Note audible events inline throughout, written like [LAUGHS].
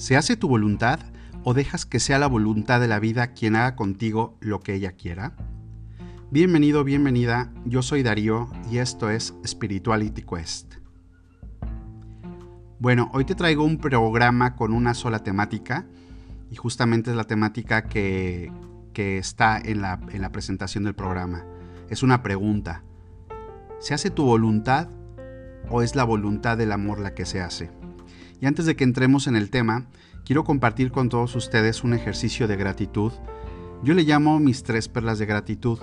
¿Se hace tu voluntad o dejas que sea la voluntad de la vida quien haga contigo lo que ella quiera? Bienvenido, bienvenida, yo soy Darío y esto es Spirituality Quest. Bueno, hoy te traigo un programa con una sola temática y justamente es la temática que, está en la, en la presentación del programa. Es una pregunta. ¿Se hace tu voluntad o es la voluntad del amor la que se hace? Y antes de que entremos en el tema, quiero compartir con todos ustedes un ejercicio de gratitud. Yo le llamo mis tres perlas de gratitud.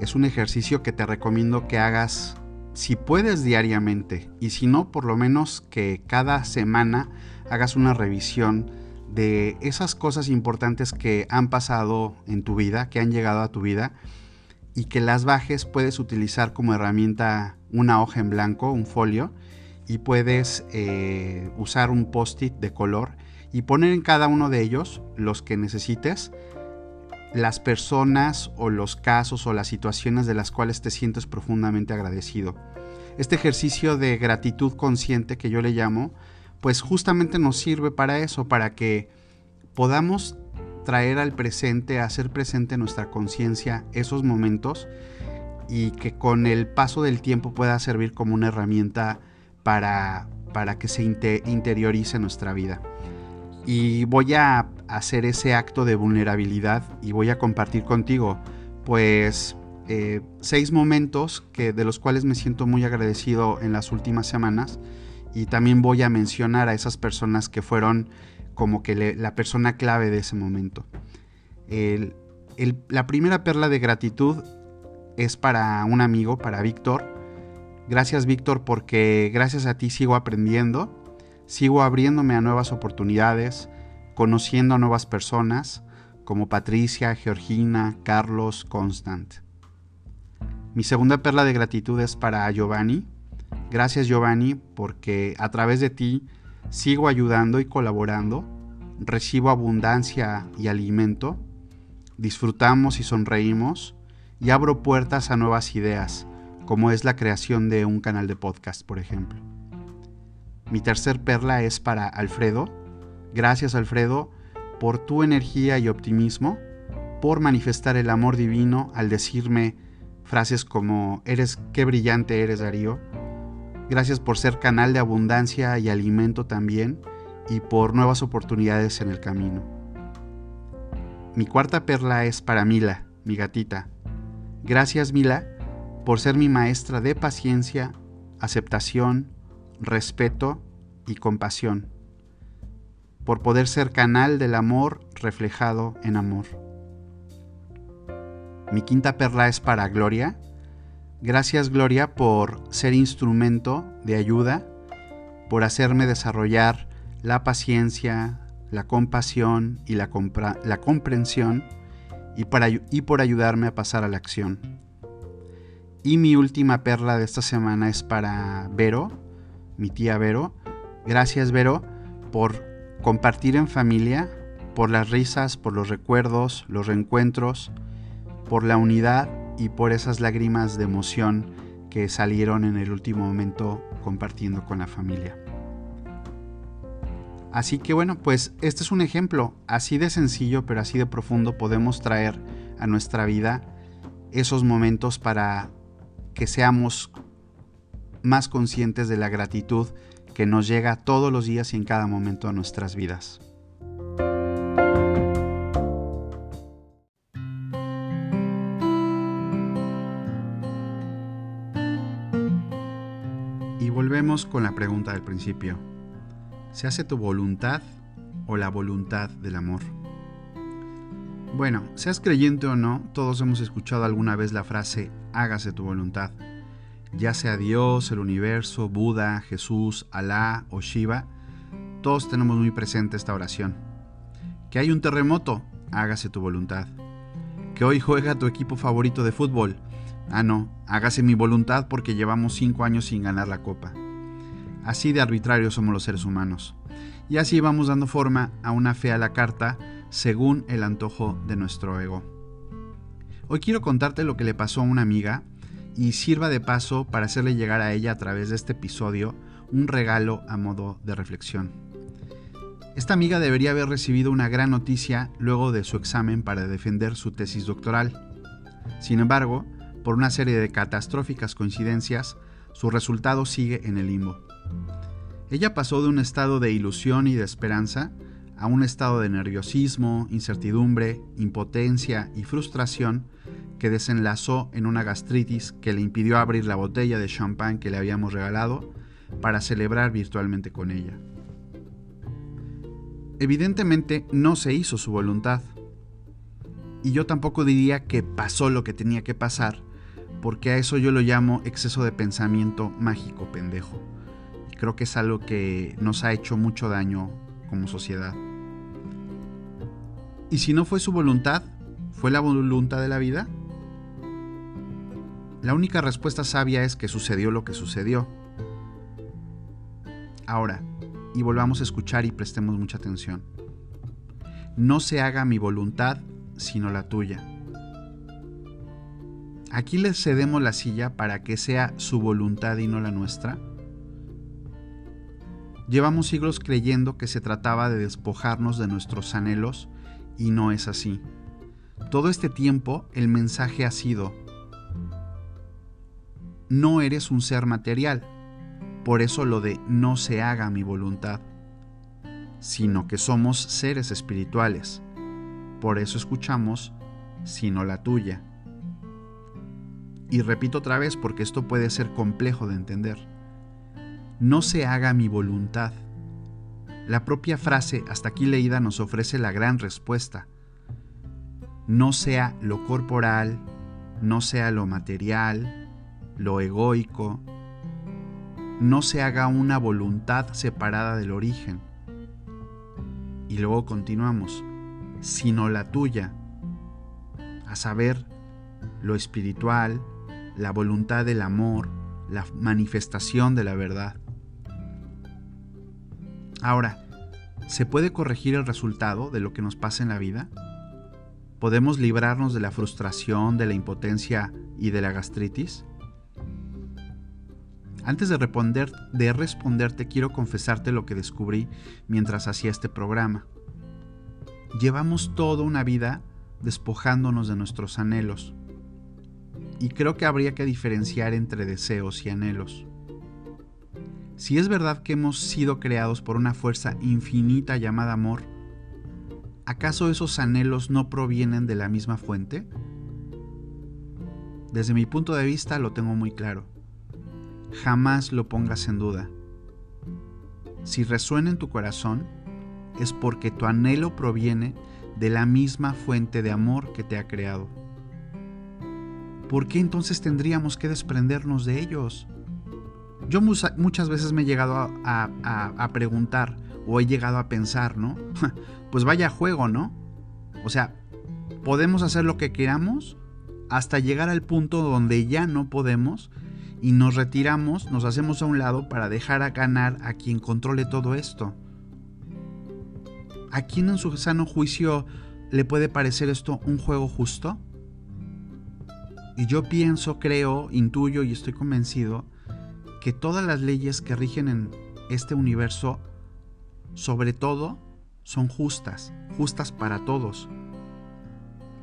Es un ejercicio que te recomiendo que hagas si puedes diariamente y si no, por lo menos que cada semana hagas una revisión de esas cosas importantes que han pasado en tu vida, que han llegado a tu vida y que las bajes puedes utilizar como herramienta una hoja en blanco, un folio y puedes eh, usar un post-it de color y poner en cada uno de ellos los que necesites las personas o los casos o las situaciones de las cuales te sientes profundamente agradecido. Este ejercicio de gratitud consciente que yo le llamo, pues justamente nos sirve para eso, para que podamos traer al presente, hacer presente en nuestra conciencia esos momentos y que con el paso del tiempo pueda servir como una herramienta para, para que se interiorice nuestra vida. Y voy a hacer ese acto de vulnerabilidad y voy a compartir contigo, pues, eh, seis momentos que, de los cuales me siento muy agradecido en las últimas semanas. Y también voy a mencionar a esas personas que fueron como que la persona clave de ese momento. la primera perla de gratitud es para un amigo, para Víctor, Gracias Víctor porque gracias a ti sigo aprendiendo, sigo abriéndome a nuevas oportunidades, conociendo a nuevas personas como Patricia, Georgina, Carlos, Constant. Mi segunda perla de gratitud es para Giovanni. Gracias Giovanni porque a través de ti sigo ayudando y colaborando, recibo abundancia y alimento, disfrutamos y sonreímos y abro puertas a nuevas ideas como es la creación de un canal de podcast, por ejemplo. Mi tercer perla es para Alfredo. Gracias Alfredo por tu energía y optimismo, por manifestar el amor divino al decirme frases como eres qué brillante eres Darío. Gracias por ser canal de abundancia y alimento también y por nuevas oportunidades en el camino. Mi cuarta perla es para Mila, mi gatita. Gracias Mila por ser mi maestra de paciencia, aceptación, respeto y compasión, por poder ser canal del amor reflejado en amor. Mi quinta perla es para Gloria. Gracias Gloria por ser instrumento de ayuda, por hacerme desarrollar la paciencia, la compasión y la, comprensión y, para, y por ayudarme a pasar a la acción. Y mi última perla de esta semana es para Vero, mi tía Vero. Gracias Vero por compartir en familia, por las risas, por los recuerdos, los reencuentros, por la unidad y por esas lágrimas de emoción que salieron en el último momento compartiendo con la familia. Así que bueno, pues este es un ejemplo así de sencillo pero así de profundo podemos traer a nuestra vida esos momentos para que seamos más conscientes de la gratitud que nos llega todos los días y en cada momento de nuestras vidas. Y volvemos con la pregunta del principio. ¿Se hace tu voluntad o la voluntad del amor? Bueno, seas creyente o no, todos hemos escuchado alguna vez la frase hágase tu voluntad. Ya sea Dios, el universo, Buda, Jesús, Alá o Shiva, todos tenemos muy presente esta oración. Que hay un terremoto, hágase tu voluntad. Que hoy juega tu equipo favorito de fútbol. Ah, no, hágase mi voluntad porque llevamos cinco años sin ganar la copa. Así de arbitrarios somos los seres humanos. Y así vamos dando forma a una fe a la carta según el antojo de nuestro ego. Hoy quiero contarte lo que le pasó a una amiga y sirva de paso para hacerle llegar a ella a través de este episodio un regalo a modo de reflexión. Esta amiga debería haber recibido una gran noticia luego de su examen para defender su tesis doctoral. Sin embargo, por una serie de catastróficas coincidencias, su resultado sigue en el limbo. Ella pasó de un estado de ilusión y de esperanza a un estado de nerviosismo, incertidumbre, impotencia y frustración que desenlazó en una gastritis que le impidió abrir la botella de champán que le habíamos regalado para celebrar virtualmente con ella. Evidentemente no se hizo su voluntad. Y yo tampoco diría que pasó lo que tenía que pasar, porque a eso yo lo llamo exceso de pensamiento mágico pendejo. Y creo que es algo que nos ha hecho mucho daño como sociedad. ¿Y si no fue su voluntad? ¿Fue la voluntad de la vida? La única respuesta sabia es que sucedió lo que sucedió. Ahora, y volvamos a escuchar y prestemos mucha atención. No se haga mi voluntad, sino la tuya. ¿Aquí le cedemos la silla para que sea su voluntad y no la nuestra? Llevamos siglos creyendo que se trataba de despojarnos de nuestros anhelos y no es así. Todo este tiempo el mensaje ha sido, no eres un ser material, por eso lo de no se haga mi voluntad, sino que somos seres espirituales. Por eso escuchamos, sino la tuya. Y repito otra vez porque esto puede ser complejo de entender. No se haga mi voluntad. La propia frase hasta aquí leída nos ofrece la gran respuesta. No sea lo corporal, no sea lo material, lo egoico, no se haga una voluntad separada del origen. Y luego continuamos, sino la tuya, a saber, lo espiritual, la voluntad del amor, la manifestación de la verdad. Ahora, ¿se puede corregir el resultado de lo que nos pasa en la vida? ¿Podemos librarnos de la frustración, de la impotencia y de la gastritis? Antes de, responder, de responderte, quiero confesarte lo que descubrí mientras hacía este programa. Llevamos toda una vida despojándonos de nuestros anhelos. Y creo que habría que diferenciar entre deseos y anhelos. Si es verdad que hemos sido creados por una fuerza infinita llamada amor, ¿acaso esos anhelos no provienen de la misma fuente? Desde mi punto de vista lo tengo muy claro jamás lo pongas en duda. Si resuena en tu corazón, es porque tu anhelo proviene de la misma fuente de amor que te ha creado. ¿Por qué entonces tendríamos que desprendernos de ellos? Yo muchas veces me he llegado a, preguntar o he llegado a pensar, ¿no? [LAUGHS] pues vaya juego, ¿no? O sea, podemos hacer lo que queramos hasta llegar al punto donde ya no podemos y nos retiramos, nos hacemos a un lado para dejar a ganar a quien controle todo esto. ¿A quién en su sano juicio le puede parecer esto un juego justo? Y yo pienso, creo, intuyo y estoy convencido que todas las leyes que rigen en este universo, sobre todo, son justas, justas para todos.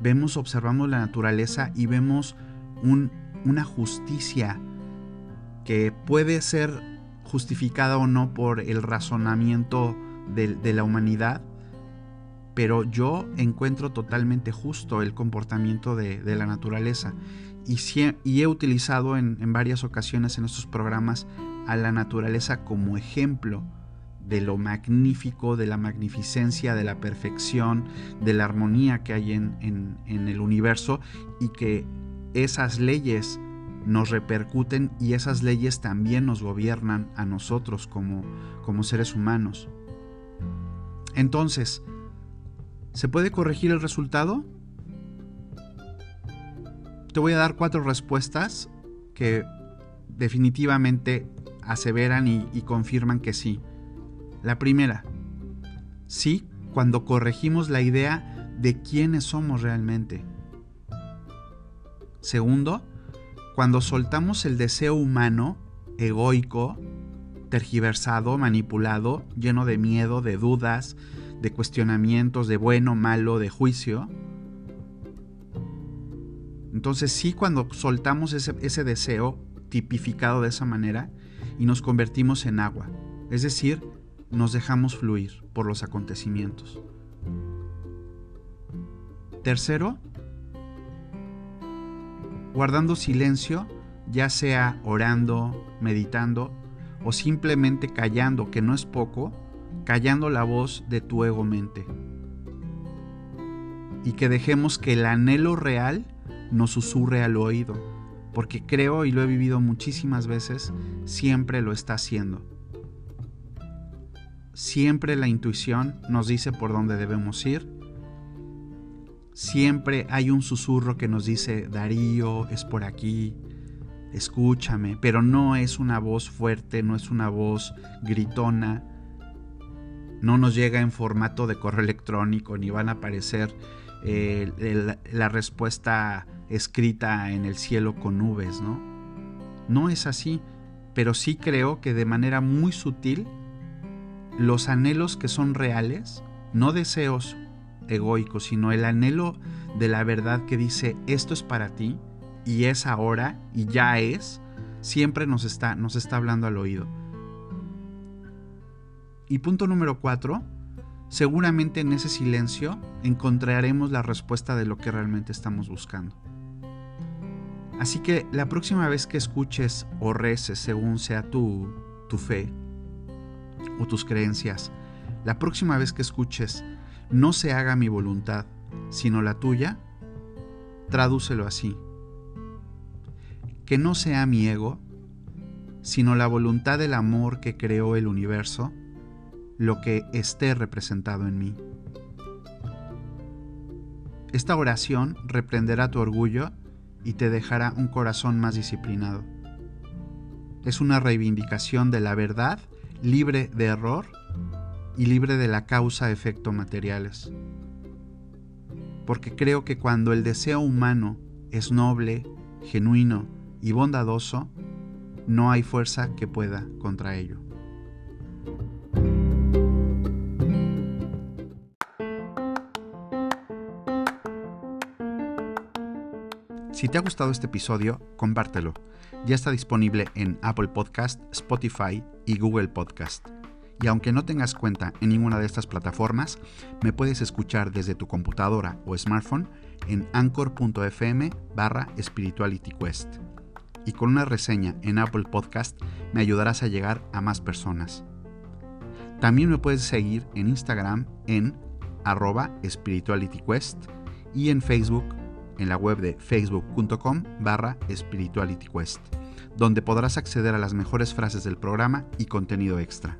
Vemos, observamos la naturaleza y vemos una justicia que puede ser justificada o no por el razonamiento de, la humanidad, pero yo encuentro totalmente justo el comportamiento de, la naturaleza y, y he utilizado en, en, varias ocasiones en estos programas a la naturaleza como ejemplo de lo magnífico, de la magnificencia, de la perfección, de la armonía que hay en, en el universo y que esas leyes nos repercuten y esas leyes también nos gobiernan a nosotros como, como seres humanos. Entonces, ¿se puede corregir el resultado? Te voy a dar cuatro respuestas que definitivamente aseveran y, confirman que sí. La primera, sí cuando corregimos la idea de quiénes somos realmente. Segundo, cuando soltamos el deseo humano, egoico, tergiversado, manipulado, lleno de miedo, de dudas, de cuestionamientos, de bueno, malo, de juicio. Entonces sí, cuando soltamos ese, ese deseo tipificado de esa manera y nos convertimos en agua, es decir, nos dejamos fluir por los acontecimientos. Tercero, guardando silencio, ya sea orando, meditando o simplemente callando, que no es poco, callando la voz de tu ego mente. Y que dejemos que el anhelo real nos susurre al oído, porque creo y lo he vivido muchísimas veces, siempre lo está haciendo. Siempre la intuición nos dice por dónde debemos ir. Siempre hay un susurro que nos dice, Darío, es por aquí, escúchame, pero no es una voz fuerte, no es una voz gritona, no nos llega en formato de correo electrónico, ni van a aparecer eh, la respuesta escrita en el cielo con nubes, ¿no? No es así, pero sí creo que de manera muy sutil los anhelos que son reales, no deseos egoicos, sino el anhelo de la verdad que dice esto es para ti y es ahora y ya es, siempre nos está, nos está hablando al oído. Y punto número cuatro, seguramente en ese silencio encontraremos la respuesta de lo que realmente estamos buscando. Así que la próxima vez que escuches o reces según sea tu, tu fe, o tus creencias, la próxima vez que escuches, no se haga mi voluntad, sino la tuya, tradúcelo así. Que no sea mi ego, sino la voluntad del amor que creó el universo, lo que esté representado en mí. Esta oración reprenderá tu orgullo y te dejará un corazón más disciplinado. Es una reivindicación de la verdad libre de error y libre de la causa-efecto materiales. Porque creo que cuando el deseo humano es noble, genuino y bondadoso, no hay fuerza que pueda contra ello. Si te ha gustado este episodio, compártelo. Ya está disponible en Apple Podcast, Spotify y Google Podcast. Y aunque no tengas cuenta en ninguna de estas plataformas, me puedes escuchar desde tu computadora o smartphone en anchor.fm barra spiritualityquest. Y con una reseña en Apple Podcast me ayudarás a llegar a más personas. También me puedes seguir en Instagram en arroba spiritualityquest y en Facebook en la web de facebook.com barra spiritualityquest, donde podrás acceder a las mejores frases del programa y contenido extra.